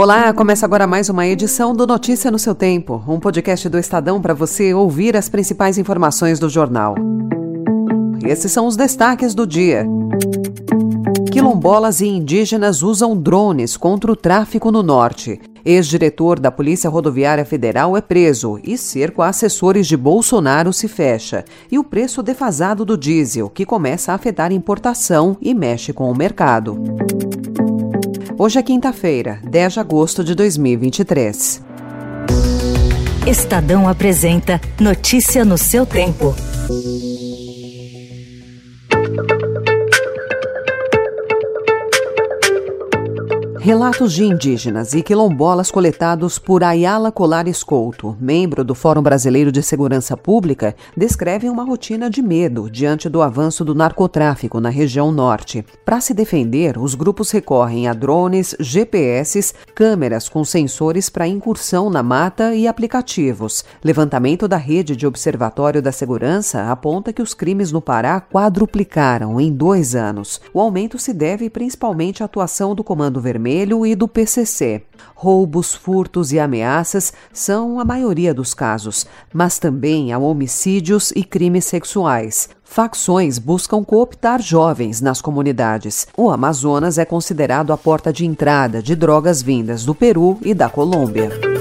Olá, começa agora mais uma edição do Notícia no seu Tempo, um podcast do Estadão para você ouvir as principais informações do jornal. Esses são os destaques do dia. Quilombolas e indígenas usam drones contra o tráfico no norte. Ex-diretor da Polícia Rodoviária Federal é preso e cerco a assessores de Bolsonaro se fecha. E o preço defasado do diesel, que começa a afetar importação e mexe com o mercado. Hoje é quinta-feira, 10 de agosto de 2023. Estadão apresenta Notícia no seu tempo. Relatos de indígenas e quilombolas coletados por Ayala Colares Couto, membro do Fórum Brasileiro de Segurança Pública, descrevem uma rotina de medo diante do avanço do narcotráfico na região norte. Para se defender, os grupos recorrem a drones, GPS, câmeras com sensores para incursão na mata e aplicativos. Levantamento da rede de observatório da segurança aponta que os crimes no Pará quadruplicaram em dois anos. O aumento se deve principalmente à atuação do Comando Vermelho Vermelho e do PCC. Roubos, furtos e ameaças são a maioria dos casos, mas também há homicídios e crimes sexuais. Facções buscam cooptar jovens nas comunidades. O Amazonas é considerado a porta de entrada de drogas vindas do Peru e da Colômbia.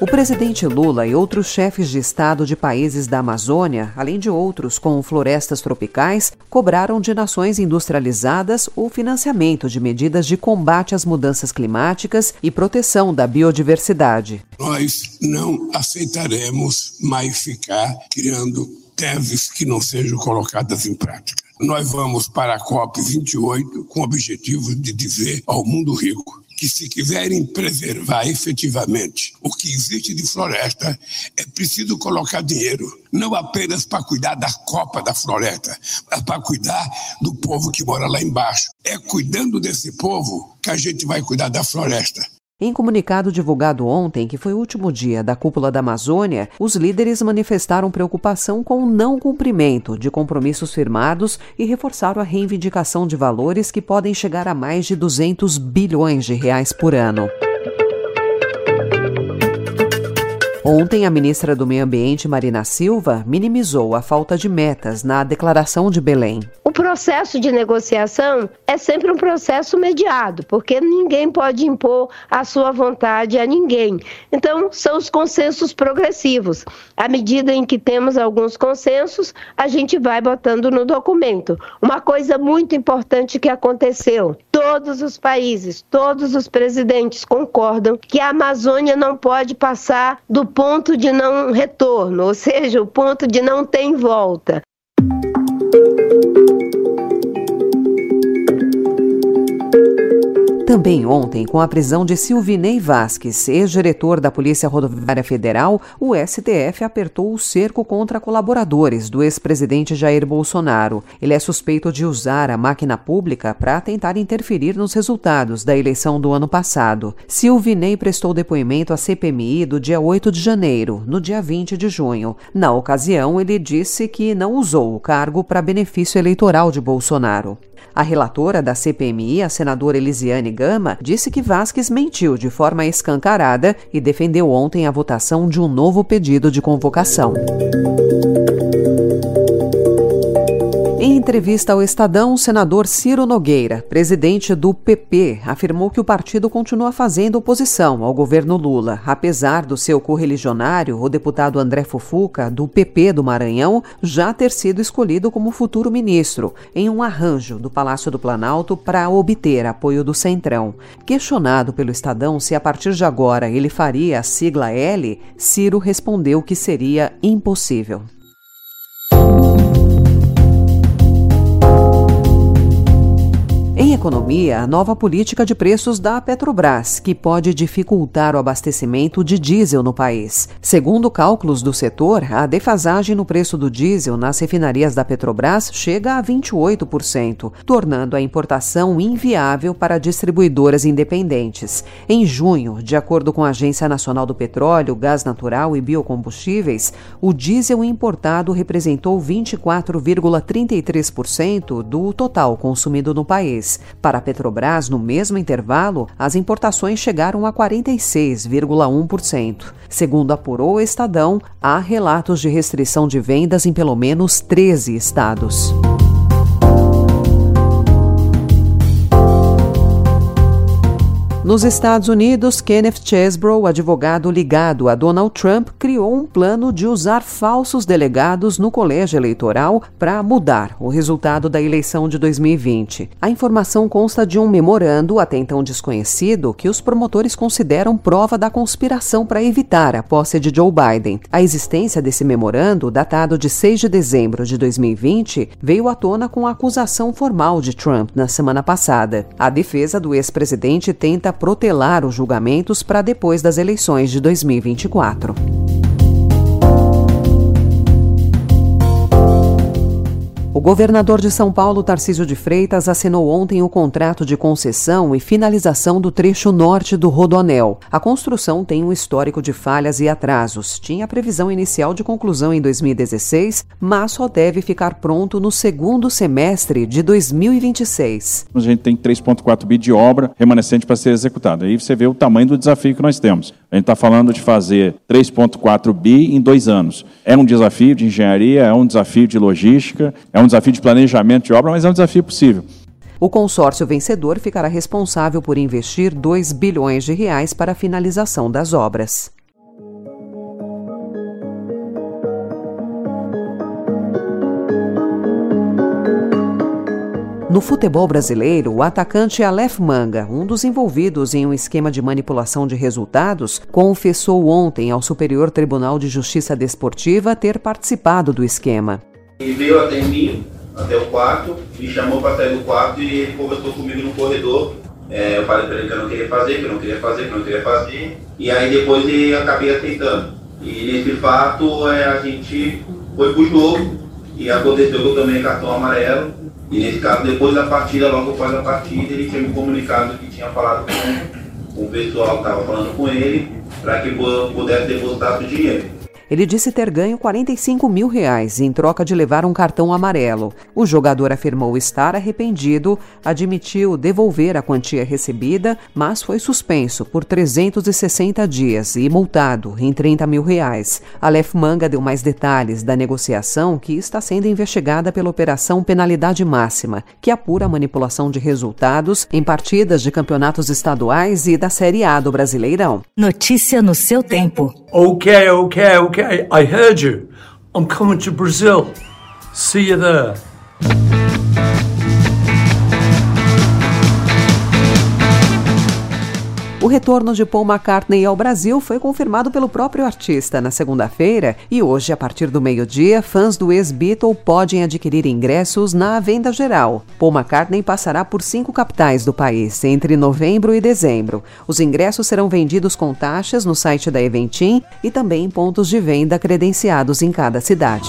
O presidente Lula e outros chefes de Estado de países da Amazônia, além de outros com florestas tropicais, cobraram de nações industrializadas o financiamento de medidas de combate às mudanças climáticas e proteção da biodiversidade. Nós não aceitaremos mais ficar criando teses que não sejam colocadas em prática. Nós vamos para a COP28 com o objetivo de dizer ao mundo rico que se quiserem preservar efetivamente o que existe de floresta, é preciso colocar dinheiro, não apenas para cuidar da copa da floresta, mas para cuidar do povo que mora lá embaixo. É cuidando desse povo que a gente vai cuidar da floresta. Em comunicado divulgado ontem, que foi o último dia da cúpula da Amazônia, os líderes manifestaram preocupação com o não cumprimento de compromissos firmados e reforçaram a reivindicação de valores que podem chegar a mais de 200 bilhões de reais por ano. Ontem, a ministra do Meio Ambiente, Marina Silva, minimizou a falta de metas na Declaração de Belém. Processo de negociação é sempre um processo mediado, porque ninguém pode impor a sua vontade a ninguém. Então, são os consensos progressivos. À medida em que temos alguns consensos, a gente vai botando no documento. Uma coisa muito importante que aconteceu: todos os países, todos os presidentes concordam que a Amazônia não pode passar do ponto de não retorno, ou seja, o ponto de não tem volta. Também ontem, com a prisão de Silvinei Vasques, ex-diretor da Polícia Rodoviária Federal, o STF apertou o cerco contra colaboradores do ex-presidente Jair Bolsonaro. Ele é suspeito de usar a máquina pública para tentar interferir nos resultados da eleição do ano passado. Silvinei prestou depoimento à CPMI do dia 8 de janeiro, no dia 20 de junho. Na ocasião, ele disse que não usou o cargo para benefício eleitoral de Bolsonaro. A relatora da CPMI, a senadora Elisiane Gama, disse que Vasques mentiu de forma escancarada e defendeu ontem a votação de um novo pedido de convocação. Entrevista ao Estadão, o senador Ciro Nogueira, presidente do PP, afirmou que o partido continua fazendo oposição ao governo Lula. Apesar do seu correligionário, o deputado André Fufuca, do PP do Maranhão, já ter sido escolhido como futuro ministro, em um arranjo do Palácio do Planalto para obter apoio do Centrão. Questionado pelo Estadão se a partir de agora ele faria a sigla L, Ciro respondeu que seria impossível. Em economia, a nova política de preços da Petrobras, que pode dificultar o abastecimento de diesel no país. Segundo cálculos do setor, a defasagem no preço do diesel nas refinarias da Petrobras chega a 28%, tornando a importação inviável para distribuidoras independentes. Em junho, de acordo com a Agência Nacional do Petróleo, Gás Natural e Biocombustíveis, o diesel importado representou 24,33% do total consumido no país. Para a Petrobras, no mesmo intervalo, as importações chegaram a 46,1%. Segundo apurou o Estadão, há relatos de restrição de vendas em pelo menos 13 estados. Nos Estados Unidos, Kenneth Chesbrough, advogado ligado a Donald Trump, criou um plano de usar falsos delegados no colégio eleitoral para mudar o resultado da eleição de 2020. A informação consta de um memorando, até então desconhecido, que os promotores consideram prova da conspiração para evitar a posse de Joe Biden. A existência desse memorando, datado de 6 de dezembro de 2020, veio à tona com a acusação formal de Trump na semana passada. A defesa do ex-presidente tenta protelar os julgamentos para depois das eleições de 2024. O governador de São Paulo, Tarcísio de Freitas, assinou ontem o contrato de concessão e finalização do trecho norte do Rodoanel. A construção tem um histórico de falhas e atrasos. Tinha previsão inicial de conclusão em 2016, mas só deve ficar pronto no segundo semestre de 2026. A gente tem 3,4 bi de obra remanescente para ser executada. Aí você vê o tamanho do desafio que nós temos. A gente está falando de fazer 3,4 bi em dois anos. É um desafio de engenharia, é um desafio de logística, é um desafio de planejamento de obra, mas é um desafio possível. O consórcio vencedor ficará responsável por investir 2 bilhões de reais para a finalização das obras. No futebol brasileiro, o atacante Aleph Manga, um dos envolvidos em um esquema de manipulação de resultados, confessou ontem ao Superior Tribunal de Justiça Desportiva ter participado do esquema. Ele veio até mim, até o quarto, me chamou para sair do quarto e ele conversou comigo no corredor. É, eu falei para ele que eu não queria fazer, que eu não queria fazer, que eu não queria fazer. E aí depois ele acabei aceitando. E nesse fato é, a gente foi pro jogo e aconteceu que eu cartão amarelo e nesse caso, depois da partida, logo após a partida, ele tinha me comunicado que tinha falado com, o pessoal que estava falando com ele para que pudesse depositar o dinheiro. Ele disse ter ganho 45 mil reais em troca de levar um cartão amarelo. O jogador afirmou estar arrependido, admitiu devolver a quantia recebida, mas foi suspenso por 360 dias e multado em 30 mil reais. Aleph Manga deu mais detalhes da negociação que está sendo investigada pela Operação Penalidade Máxima, que apura a manipulação de resultados em partidas de campeonatos estaduais e da Série A do Brasileirão. Notícia no seu tempo. Ok, ok, ok. Okay, I heard you. I'm coming to Brazil. See you there. O retorno de Paul McCartney ao Brasil foi confirmado pelo próprio artista na segunda-feira e hoje, a partir do meio-dia, fãs do ex-Beatle podem adquirir ingressos na venda geral. Paul McCartney passará por cinco capitais do país entre novembro e dezembro. Os ingressos serão vendidos com taxas no site da Eventim e também em pontos de venda credenciados em cada cidade.